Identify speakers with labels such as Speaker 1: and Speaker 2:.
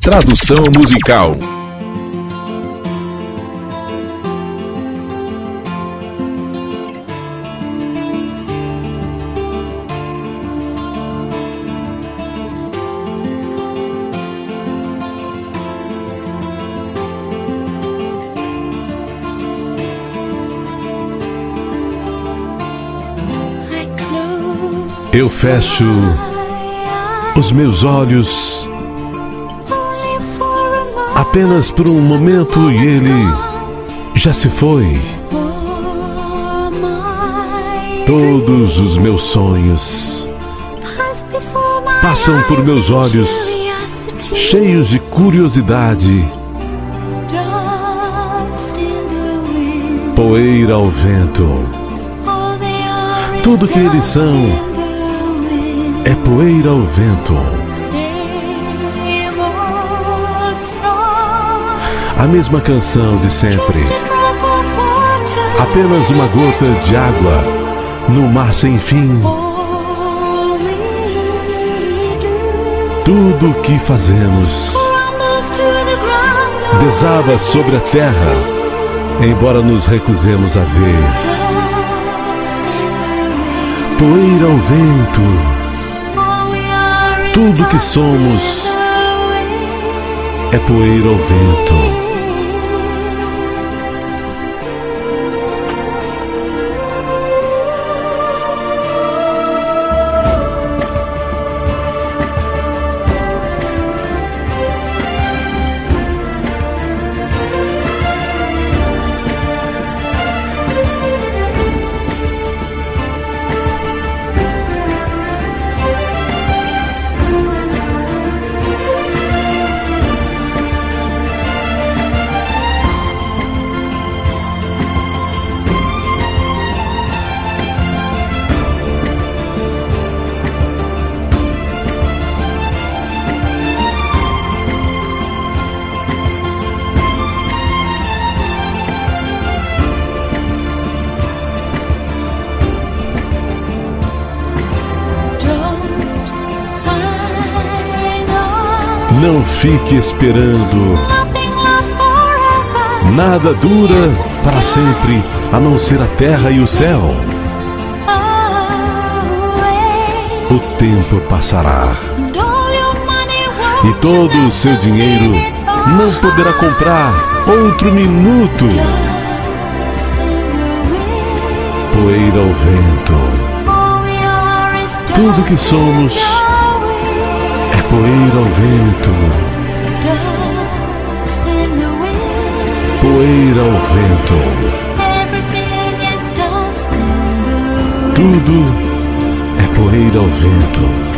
Speaker 1: Tradução musical.
Speaker 2: Eu fecho os meus olhos apenas por um momento e ele já se foi. Todos os meus sonhos passam por meus olhos cheios de curiosidade. Poeira ao vento. Tudo que eles são é poeira ao vento. A mesma canção de sempre. Apenas uma gota de água no mar sem fim. Tudo o que fazemos desaba sobre a terra, embora nos recusemos a ver. Poeira ao vento tudo que somos é poeira ao vento. Não fique esperando. Nada dura para sempre, a não ser a terra e o céu. O tempo passará. E todo o seu dinheiro não poderá comprar outro minuto. Poeira ao vento. Tudo que somos poeira ao vento. Poeira ao vento. Tudo é poeira ao vento.